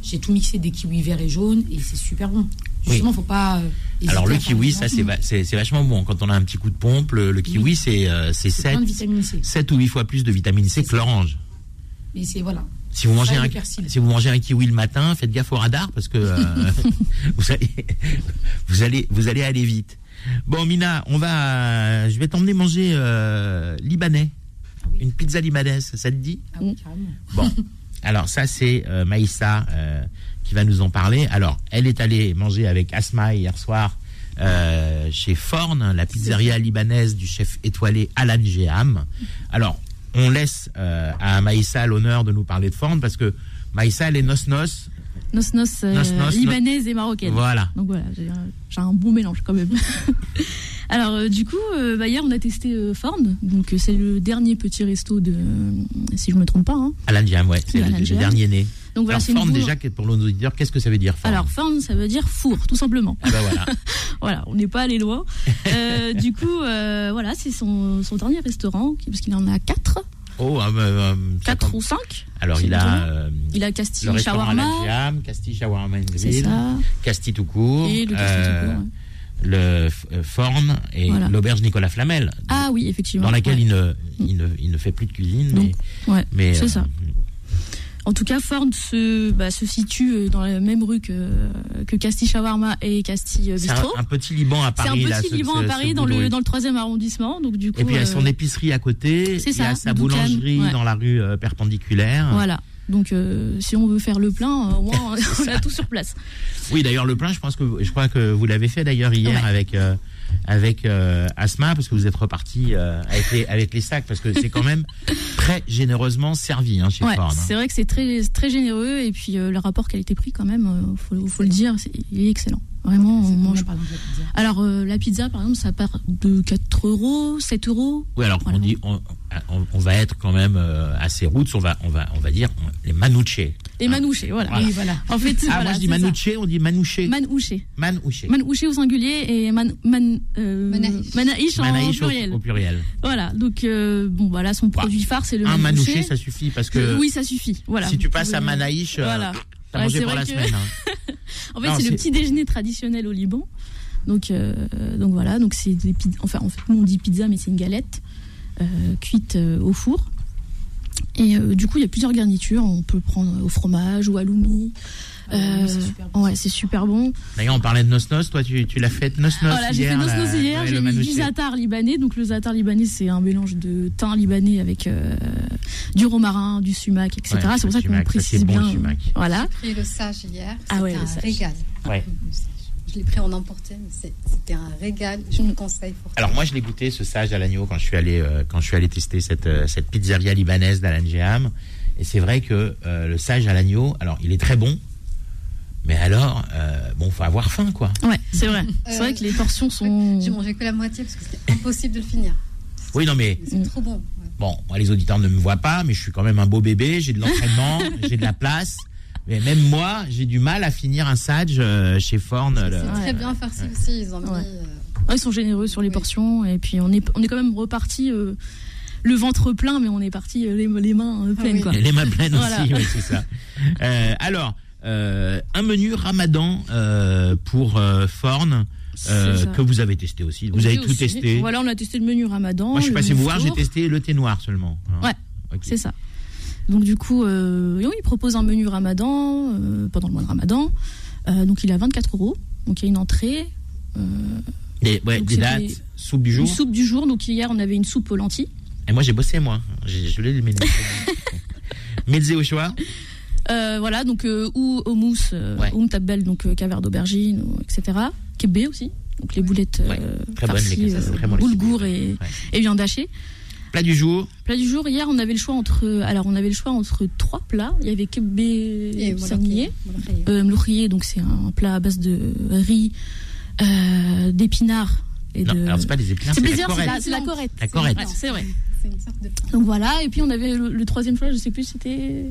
J'ai tout mixé des kiwis verts et jaunes et c'est super bon. Justement, faut pas. euh, Alors le kiwi, ça c'est va- vachement bon. Quand on a un petit coup de pompe, le, le kiwi Oui. c'est euh, c'est C'est 7, plein de vitamine C. 7 ou 8 fois plus de vitamine C que l'orange. Mais c'est voilà. Si vous mangez un persil. si vous mangez un kiwi le matin, faites gaffe au radar parce que euh, vous allez vous allez vous allez aller vite. Bon Mina, on va je vais t'emmener manger euh, libanais. Ah oui. Une pizza libanaise, ça te dit? Ah oui, carrément. Bon, alors ça c'est euh, Maïssa euh, qui va nous en parler. Alors, elle est allée manger avec Asma hier soir euh, chez Forn, la pizzeria libanaise du chef étoilé Alan Jeham. Alors, on laisse euh, à Maïssa l'honneur de nous parler de Forn parce que Maïssa, elle est nos-nos. Nos nos, euh, Nos nos, libanaise et marocaine. Voilà. Donc voilà, j'ai un, bon mélange quand même. Alors euh, du coup, euh, bah, hier on a testé euh, Forn, donc euh, c'est le dernier petit resto de, si je me trompe pas. Hein. Alan Jeham, ouais, c'est le, le dernier né. Donc voilà, Forn, nouveau. déjà, pour nos auditeurs, qu'est-ce que ça veut dire Forn Alors Forn, ça veut dire four, tout simplement. Ah bah voilà. Voilà, on n'est pas allé loin. Euh, du coup, euh, voilà, c'est son, son dernier restaurant, parce qu'il en a quatre, Oh, euh, euh, ça quatre compte. ou cinq. Alors, c'est il a euh, Il a le Castille Shawarma, Jeham, Castille Shawarma Grill, Castille tout court, et le Castille euh, tout court, ouais. le f- euh, Forn et Voilà. l'auberge Nicolas Flamel, Ah oui, effectivement. dans laquelle ouais. il, ne, il, ne, il ne fait plus de cuisine. Non. mais, Ouais, mais, c'est euh, ça. En tout cas, Forn se, bah, se situe euh, dans la même rue que, que Castille Shawarma et Castille euh, C'est un, petit Liban à C'est un Paris. petit là, Liban ce- à Paris, dans le, dans le troisième arrondissement. Donc, du coup, Et puis il y a son euh, épicerie à côté, c'est il y a sa boulangerie ouais. dans la rue perpendiculaire. Voilà. Donc, euh, si on veut faire le plein, euh, moins, on a tout sur place. Oui, d'ailleurs le plein, je pense que je crois que vous l'avez fait d'ailleurs hier Ouais. avec euh, avec euh, Asma parce que vous êtes reparti euh, avec les avec les sacs parce que c'est quand même très généreusement servi hein, chez Ouais, Ford. hein. c'est vrai que c'est très, très généreux. Et puis, euh, le rapport qualité-prix, quand même, faut, faut le dire, il est excellent. Vraiment, on mange. pizza? Alors, euh, la pizza, par exemple, ça part de 4 euros, 7 euros. Oui, alors Voilà. on dit on, on, on va être quand même euh, assez roots, on va on va on va dire les manouche. Les manouchés, voilà. Voilà. Oui, voilà. En fait, Ah, voilà, moi je dis manouche, on dit manouché. Manouché. Manouché. Manouché au singulier et man, man, euh, Manaïch. manaïch en Manaïch au, pluriel. au pluriel. Voilà, donc euh, bon, voilà, son Bah, produit phare, c'est le Un manouché. manouché, ça suffit parce que oui, ça suffit. Voilà. si tu passes à Manaïch, euh, Voilà. T'as Ouais, mangé c'est pour vrai la que- semaine. hein. En fait, c'est le petit déjeuner traditionnel au Liban. Donc, euh, donc voilà, donc c'est des pizzas. Enfin, en fait, nous on dit pizza, mais c'est une galette euh, cuite euh, au four. Et du coup, il y a plusieurs garnitures. On peut prendre au fromage ou à l'oumi. Ah, oui, c'est super bon. ouais, c'est super bon. D'ailleurs, on parlait de nos-nos. Toi, tu, tu l'as fait nos-nos Voilà, j'ai fait hier. nos la- nos hier, ouais, j'ai le mis du zatar libanais. Donc le zatar libanais, c'est un mélange de thym libanais avec euh, du romarin, du sumac, etc. Ouais, c'est pour ça qu'on précise c'est bon, bien. le sumac. Voilà. J'ai pris le sage hier. Ah ouais, un sage. régal. Ouais. Je l'ai pris en emporté, mais c'était un régal. Je vous le conseille pour Alors moi, je l'ai goûté ce sage à l'agneau quand je suis allé euh, quand je suis allé tester cette euh, cette pizzeria libanaise d'Alan Jeham. Et c'est vrai que euh, le sage à l'agneau, alors il est très bon, mais alors euh, bon, faut avoir faim quoi. Ouais, c'est vrai. C'est vrai que les portions sont. J'ai mangé que la moitié parce que c'était impossible de le finir. Oui, non mais C'est trop bon. ouais. bon, moi les auditeurs ne me voient pas, mais je suis quand même un beau bébé, j'ai de l'entraînement, j'ai de la place. Mais même moi, j'ai du mal à finir un sage euh, chez Forn. le- C'est Ouais. très bien farci aussi. Ils ont mis. Ouais. euh, Ouais, ils sont généreux sur les Oui. portions et puis on est on est quand même reparti euh, le ventre plein mais on est parti euh, les, les mains euh, pleines oui. quoi. Les mains pleines Voilà. aussi, oui, c'est ça. Euh, alors, euh, un menu Ramadan euh, pour euh, Forn euh, que vous avez testé aussi. Vous avez tout aussi. testé. Voilà, on a testé le menu Ramadan. Moi, je suis passé vous voir, j'ai testé le thé noir seulement. hein. Ouais. C'est ça. Donc du coup, euh, il propose un menu Ramadan euh, pendant le mois de Ramadan. Euh, donc il a 24 euros. Donc il y a une entrée, euh, Des, ouais, des dates, soupe du jour. une soupe du jour. Donc hier on avait une soupe aux lentilles. Et moi, j'ai bossé, moi. Je l'ai le menu. Mezze au choix. Euh, voilà, donc euh, ou houmous, euh, Ouais. oum tabel, donc euh, caverne d'aubergine, ou, etc. Kebé aussi, donc les boulettes Ouais, très bonnes, les farcies, ça, c'est euh, très bon, les boulgour et, Ouais. et viande hachée. Plat du jour. Plat du jour, hier on avait le choix entre, alors on avait le choix entre trois plats. Il y avait kebé Et sanglier, mloukhiyé, donc c'est un plat à base de riz, euh, d'épinards et Non, de. alors c'est pas des épinards, c'est c'est la plaisir, c'est corette. la, c'est la corette. La corette. Ouais, c'est vrai. C'est une sorte de. Donc voilà, et puis on avait le, le troisième choix, je sais plus, c'était.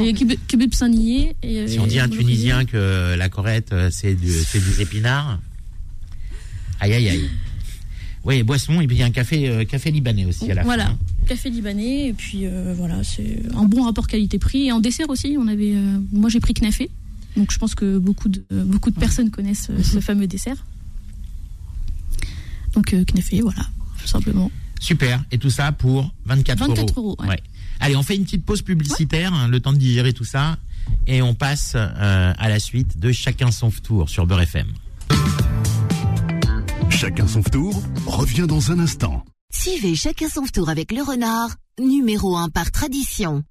Et kebab sanglier. Et, Si on dit un. Tunisien que la corette, euh, c'est du- c'est des épinards. Aïe, aïe, aïe. Oui, boisson, et puis il y a un café, euh, café libanais aussi à la Voilà, fin. hein. café libanais, et puis euh, voilà, c'est un bon rapport qualité-prix. Et en dessert aussi, on avait, euh, moi j'ai pris knafé, donc je pense que beaucoup de, euh, beaucoup de personnes connaissent euh, ce fameux dessert. Donc euh, knafé, voilà, tout simplement. Super. Et tout ça pour 24, 24 euros, ouais. Allez, on fait une petite pause publicitaire, hein, le temps de digérer tout ça, et on passe euh, à la suite de Chacun son tour sur Beurre FM. Chacun son tour revient dans un instant. Suivez chacun son tour avec le renard, numéro 1 par tradition.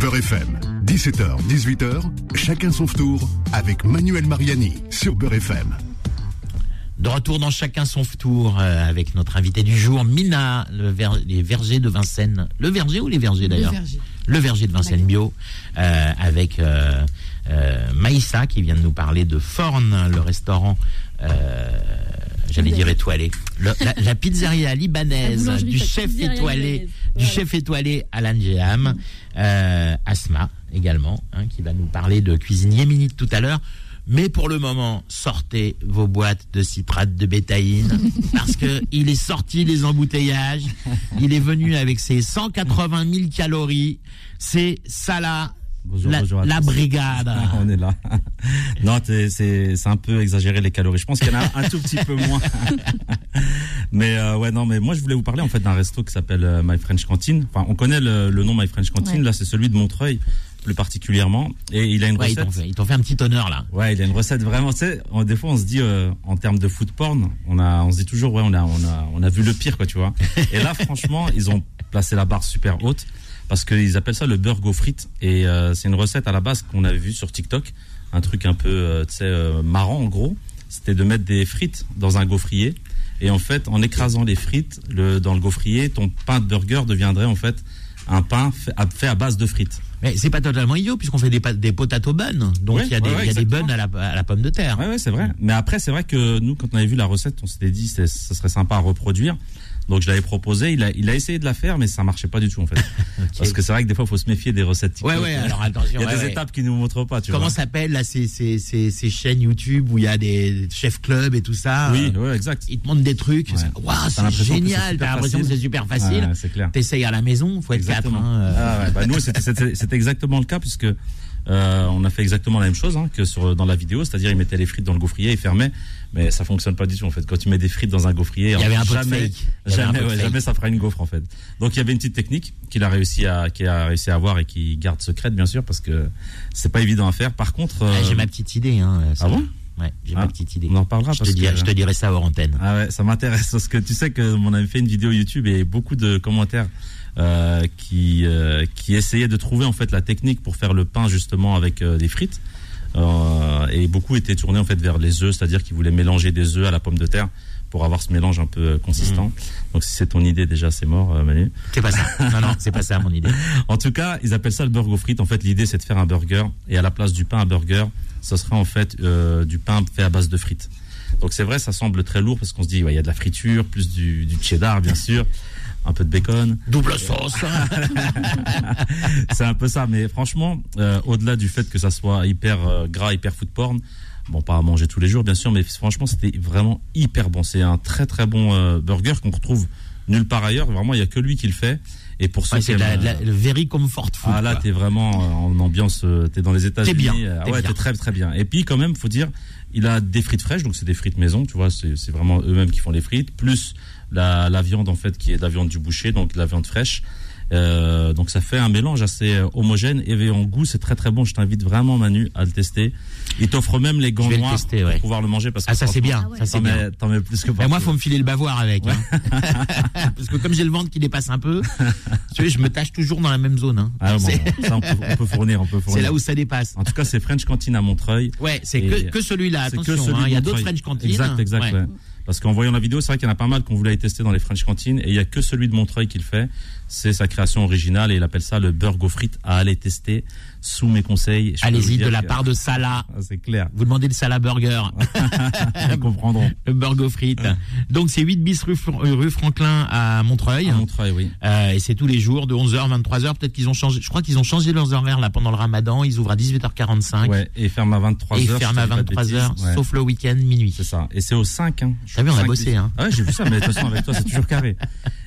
Beurre FM, 17h, 18h, chacun son tour avec Manuel Mariani sur Beurre FM. De retour dans chacun son tour euh, avec notre invité du jour, Mina, le ver- les vergers de Vincennes. Le verger ou les vergers d'ailleurs verger. Le verger de Vincennes Bio, euh, avec euh, euh, Maïssa qui vient de nous parler de Forn, le restaurant, euh, j'allais dire étoilé, Le- la, la pizzeria libanaise du chef étoilé, du chef étoilé Alan Jeham, euh, Asma également, hein, qui va nous parler de cuisine yéménite tout à l'heure. Mais pour le moment, sortez vos boîtes de citrate de bétaïne parce que il est sorti les embouteillages. Il est venu avec ses 180 000 calories. C'est Salah, Bonjour, la, bonjour la brigade. On est là. Non, c'est c'est un peu exagéré les calories. Je pense qu'il y en a un tout petit peu moins. Mais euh, ouais, non, mais moi je voulais vous parler en fait d'un resto qui s'appelle euh, My French Canteen. Enfin, on connaît le, le nom My French. Ouais. Là, c'est celui de Montreuil plus particulièrement. Et il a une Ouais, recette. fait, ils t'ont fait un petit honneur là. Ouais, il a une recette vraiment. Tu sais, on- des fois on se dit euh, en termes de food porn, on a, on se dit toujours ouais, on a, on a, on a vu le pire quoi, tu vois. Et là, franchement, ils ont placé la barre super haute parce qu'ils appellent ça le burger aux frites. Et euh, c'est une recette à la base qu'on avait vue sur TikTok, un truc un peu, euh, tu sais, marrant en gros. C'était de mettre des frites dans un gaufrier. Et en fait, en écrasant les frites le, dans le gaufrier, ton pain de burger deviendrait en fait un pain fait à, fait à base de frites. Mais c'est pas totalement idiot puisqu'on fait des, des potato buns. Donc il y a des, ouais, y a des buns à la, à la pomme de terre. Ouais, ouais, c'est vrai. Mais après, c'est vrai que nous, quand on avait vu la recette, on s'était dit que ça serait sympa à reproduire. Donc je l'avais proposé. Il a, il a essayé de la faire, mais ça marchait pas du tout en fait. Parce que c'est vrai que des fois, il faut se méfier des recettes. TikTok. Ouais, ouais, alors attention. Il y a ouais, des ouais. étapes qui nous montrent pas. Tu Comment s'appellent là ces, ces, ces, ces chaînes YouTube où il y a des chefs clubs et tout ça Oui, euh, ouais, exact. Ils te montrent des trucs. Waouh, c'est génial. super T'as l'impression que c'est super facile. Ouais, c'est clair. T'essayes à la maison, faut être quatre. Exactement. hein, euh. Ah ouais, bah nous, c'était exactement le cas puisque euh, on a fait exactement la même chose hein, que sur dans la vidéo, c'est-à-dire ils mettaient les frites dans le gaufrier, ils fermaient, mais ça fonctionne pas du tout en fait. Quand tu mets des frites dans un gaufrier, Il y avait un peu de jamais, fake. Il jamais, peu de ouais, fake. jamais ça fera une gaufre en fait. Donc il y avait une petite technique qu'il a réussi à, qu'il a réussi à avoir et qui garde secrète bien sûr parce que c'est pas évident à faire. Par contre, Ah, euh, j'ai ma petite idée. Hein, ça ah bon? Ouais, j'ai Ah, ma petite idée. on en reparlera Je te, dirai, je te dirai ça hors antenne. Ah ouais, ça m'intéresse parce que tu sais que on avait fait une vidéo YouTube et beaucoup de commentaires euh, qui euh, qui essayaient de trouver en fait la technique pour faire le pain justement avec euh, des frites Euh, et beaucoup étaient tournés en fait vers les œufs, c'est-à-dire qu'ils voulaient mélanger des œufs à la pomme de terre pour avoir ce mélange un peu euh, consistant. Mmh. Donc si c'est ton idée déjà, c'est mort, Manu. C'est pas ça. Non, non, c'est pas ça mon idée. En tout cas, ils appellent ça le burger aux frites. En fait, l'idée c'est de faire un burger et à la place du pain à burger, ce serait en fait euh, du pain fait à base de frites. Donc c'est vrai, ça semble très lourd parce qu'on se dit, ouais, il y a de la friture, plus du, du cheddar bien sûr, un peu de bacon. Double sauce. c'est un peu ça. Mais franchement, euh, au-delà du fait que ça soit hyper euh, gras, hyper food porn, bon, pas à manger tous les jours, bien sûr, mais franchement, c'était vraiment hyper bon. C'est un très très bon euh, burger qu'on retrouve nulle part ailleurs. Vraiment, il y a que lui qui le fait. Et pour ceux Ouais, c'est le very comfort food. ah là, t'es vraiment euh, en ambiance, euh, t'es dans les États-Unis. bien, euh, t'es ouais, t'es très très bien. Et puis quand même, faut dire, il a des frites fraîches, donc c'est des frites maison, tu vois, c'est c'est vraiment eux-mêmes qui font les frites, plus la, la viande en fait qui est de la viande du boucher, donc de la viande fraîche. Euh, donc ça fait un mélange assez euh, homogène et en goût c'est très très bon. Je t'invite vraiment Manu à le tester. Il t'offre même les gants noirs tester, ouais. pour pouvoir le manger parce que Ah ça c'est bien, ça c'est bien. mets, t'en mets plus que Mais moi, partout. faut me filer le bavoir avec. hein. Parce que comme j'ai le ventre qui dépasse un peu, tu sais, je me tâche toujours dans la même zone. hein. Ah, bon, ça on peut, on peut fournir, on peut fournir. C'est là où ça dépasse. En tout cas, c'est French Cantine à Montreuil. Ouais, c'est Et que, que celui-là. Attention, hein, il y a d'autres. French cantines. Exact, exact. Parce qu'en voyant la vidéo, c'est vrai qu'il y en a pas mal qu'on voulait tester dans les French cantines et il y a que celui de Montreuil qui le fait. C'est sa création originale et il appelle ça le burger frites à aller tester sous mes conseils. Allez-y, de la que- part de Salah. Ah, c'est clair. Vous demandez le Salah Burger, Ils comprendront. le burger aux frites. Donc c'est 8 bis rue, Fr- rue Franklin à Montreuil. À Montreuil, oui. Euh, et c'est tous les jours de 11h, 23h. Peut-être qu'ils ont changé. Je crois qu'ils ont changé leurs horaires là pendant le ramadan. Ils ouvrent à 18h45 Ouais. Et ferme à 23h. et ferment à 23h, sauf le week-end, minuit. C'est ça. Et c'est au 5. Hein. T'as vu, on a 5 bossé, hein. Ah ouais, j'ai vu ça, mais de toute façon, avec toi, c'est toujours carré.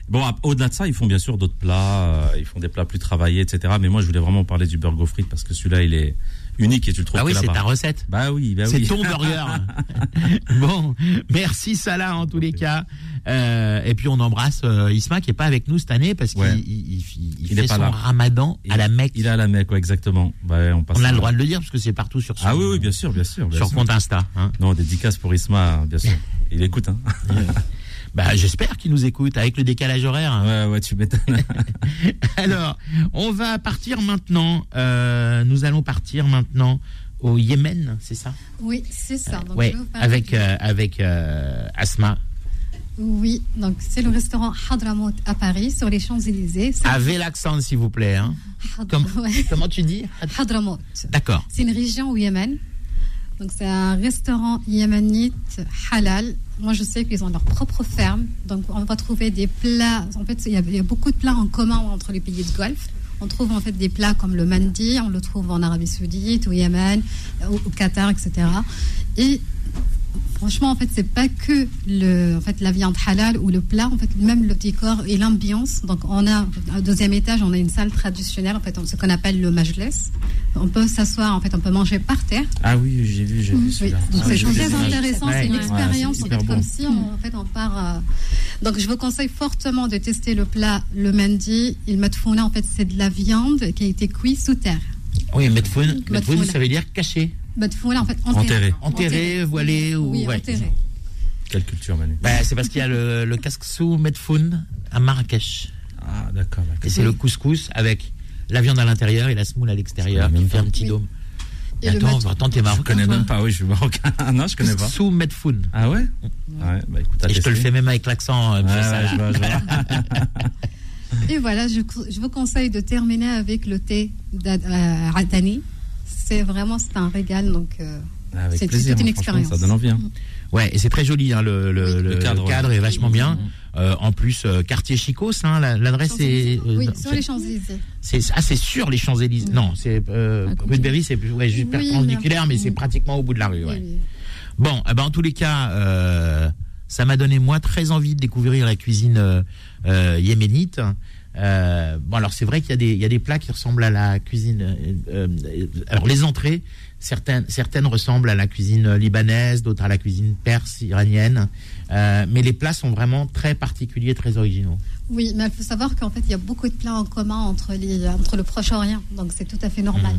Bon, au-delà de ça, ils font bien sûr d'autres plats. euh, ils font des plats plus travaillés, etc. Mais moi, je voulais vraiment parler du burger frites parce que celui-là, il est unique et tu le trouves Ah oui, c'est ta recette. Bah oui, bah C'est oui. ton burger. bon, merci Salah en tous les cas. Euh, et puis on embrasse euh, Isma qui est pas avec nous cette année parce qu'il Ouais. il, il- il Il fait est pas son là. ramadan à la Mecque. Il est à la Mecque, ouais, exactement. Bah, on passe On a le droit de le dire parce que c'est partout sur son, Ah oui, oui, bien sûr, bien sûr. bien sur sûr. compte Insta. hein. Non, dédicace pour Isma, bien sûr. Il écoute, hein. Bah, j'espère qu'ils nous écoutent avec le décalage horaire. Ouais, ouais, tu m'étonnes. Alors, on va partir maintenant. euh, nous allons partir maintenant au Yémen, c'est ça? Oui, c'est ça. Donc, Ouais, je vais vous parler avec euh, avec euh, Asma. Oui, donc c'est le restaurant Hadramaut à Paris, sur les Champs-Élysées. C'est- Avec l'accent, s'il vous plaît. hein. Hadra- Comme- ouais. Comment tu dis? Hadramaut. D'accord. C'est une région au Yémen. Donc c'est un restaurant yéménite halal. Moi je sais qu'ils ont leur propre ferme. Donc on va trouver des plats. En fait, il y a, beaucoup de plats en commun entre les pays de Golfe. On trouve en fait des plats comme le mandi, on le trouve en Arabie Saoudite, au Yémen, au, au Qatar, etc. Et franchement, en fait, c'est pas que le, en fait, la viande halal ou le plat, en fait, même le décor et l'ambiance. Donc, on a, au deuxième étage, on a une salle traditionnelle, en fait, ce qu'on appelle le majles. On peut s'asseoir, en fait, on peut manger par terre. Ah oui, j'ai vu, j'ai vu Oui, donc Ah, c'est vu très intéressant, Ouais, c'est une expérience en fait, bon. comme si on, en fait, on part. euh, Donc je vous conseille fortement de tester le plat, le mandi. Il matfouna, en fait, c'est de la viande qui a été cuite sous terre. Oui, Medfoun. ça veut dire caché, Matfouna, en fait, enterré. Enterré. enterré, voilé ou Oui, ouais. enterré. Quelle culture, Manu Bah, c'est parce qu'il y a le, le casque sous Medfoun à Marrakech. Ah, d'accord, d'accord. Et c'est le couscous avec la viande à l'intérieur et la semoule à l'extérieur Je qui connais fait un petit Oui. dôme. Et attends, mat- attends, t'es Je marocain. connais toi même pas, oui, je suis marocain. non, je connais pas. Sous Medfoun. Ah ouais Ouais, bah écoute, Et je te le fais même avec l'accent. euh, Ouais, monsieur ouais, Salah. je vois, je vois. Et voilà, je, je vous conseille de terminer avec le thé d'Atani. C'est vraiment c'est un régal, donc euh, Avec C'est toute une hein, expérience. Ça donne envie. hein. Ouais, et c'est très joli, hein, le, le, Oui. le- Le cadre, le cadre ouais. est vachement bien. Mhm. Euh, en plus, euh, quartier Chicos, hein, la- l'adresse est. euh, oui, sur c'est- les Champs-Élysées. c'est ah, c'est sur les Champs Élysées. Mhm. Non, c'est euh, rue de Berry, c'est ouais, juste Oui, perpendiculaire, mais mais- c'est pratiquement au bout de la rue. Ouais. Oui, oui. Bon, eh ben, en tous les cas, euh, ça m'a donné moi très envie de découvrir la cuisine euh, euh, yéménite. Euh, bon, alors c'est vrai qu'il y a des il y a des plats qui ressemblent à la cuisine. euh, euh, alors les entrées, certaines certaines ressemblent à la cuisine libanaise, d'autres à la cuisine perse, iranienne. Euh, mais les plats sont vraiment très particuliers, très originaux. Oui, mais il faut savoir qu'en fait, il y a beaucoup de plats en commun entre, les, entre le Proche-Orient, donc c'est tout à fait normal.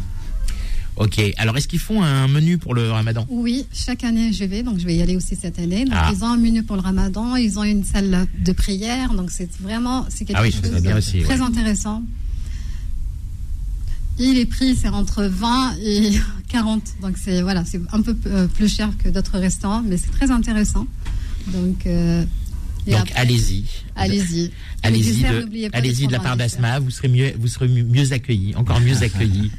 Ok. Alors est-ce qu'ils font un menu pour le Ramadan? Oui, chaque année je vais, donc je vais y aller aussi cette année. Donc Ah. ils ont un menu pour le Ramadan, ils ont une salle de prière, donc c'est vraiment c'est quelque Ah oui, chose de aussi, très ouais. intéressant. Et les prix c'est entre 20 et 40, donc c'est voilà, c'est un peu euh, plus cher que d'autres restaurants, mais c'est très intéressant. Donc euh, Donc allez-y. allez-y. Allez-y de, allez-y de la part d'Asma, vous serez mieux, vous serez mieux, accueillis, encore mieux accueillis.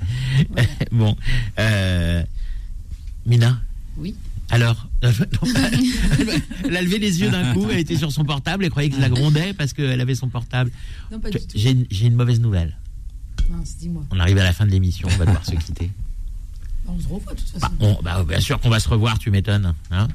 bon, euh, Mina. Oui. Alors, elle a levé les yeux d'un coup, elle était sur son portable, elle croyait que je la grondais parce qu'elle avait son portable. Non, pas du tout. J'ai une- j'ai une mauvaise nouvelle. Mince, dis-moi. On arrive à la fin de l'émission, on va devoir se quitter. On se revoit de toute Bah, façon. on- bah, bien sûr qu'on va se revoir, tu m'étonnes. Hein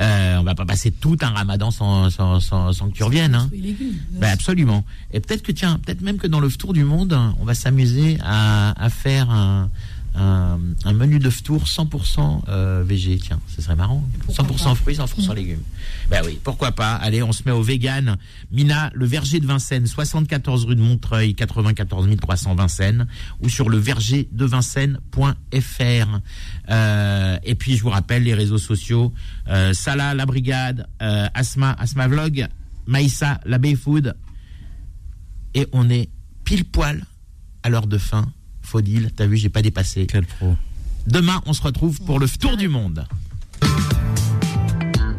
euh, on va pas passer tout un ramadan sans, sans, sans, sans que tu reviennes. Hein légumes. Bah, absolument. Et peut-être que tiens, peut-être même que dans le tour du monde, on va s'amuser à, à faire un, un, un menu de tour 100% euh, végé. Tiens, ce serait marrant. Pourquoi 100% pas fruits, 100% légumes. Bah oui, pourquoi pas. Allez, on se met au vegan. Mina, le verger de Vincennes, 74 rue de Montreuil, 94 300 Vincennes, ou sur le verger de Vincennes.fr. Euh, et puis je vous rappelle les réseaux sociaux euh, Salah, la brigade, euh, Asma, Asma Vlog, Maïssa, la Bay Food, et on est pile poil à l'heure de fin. Faudil, t'as vu, j'ai pas dépassé. Quel pro. Demain, on se retrouve pour le tour du monde.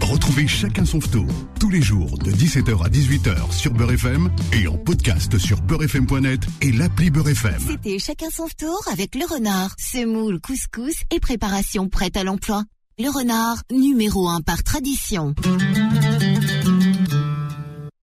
Retrouvez chacun son tour tous les jours de 17h à 18h sur Beurre FM et en podcast sur beurrefm.net et l'appli Beurre FM. C'était chacun son tour avec le renard, semoule, couscous et préparation prête à l'emploi. Le renard, numéro un par tradition.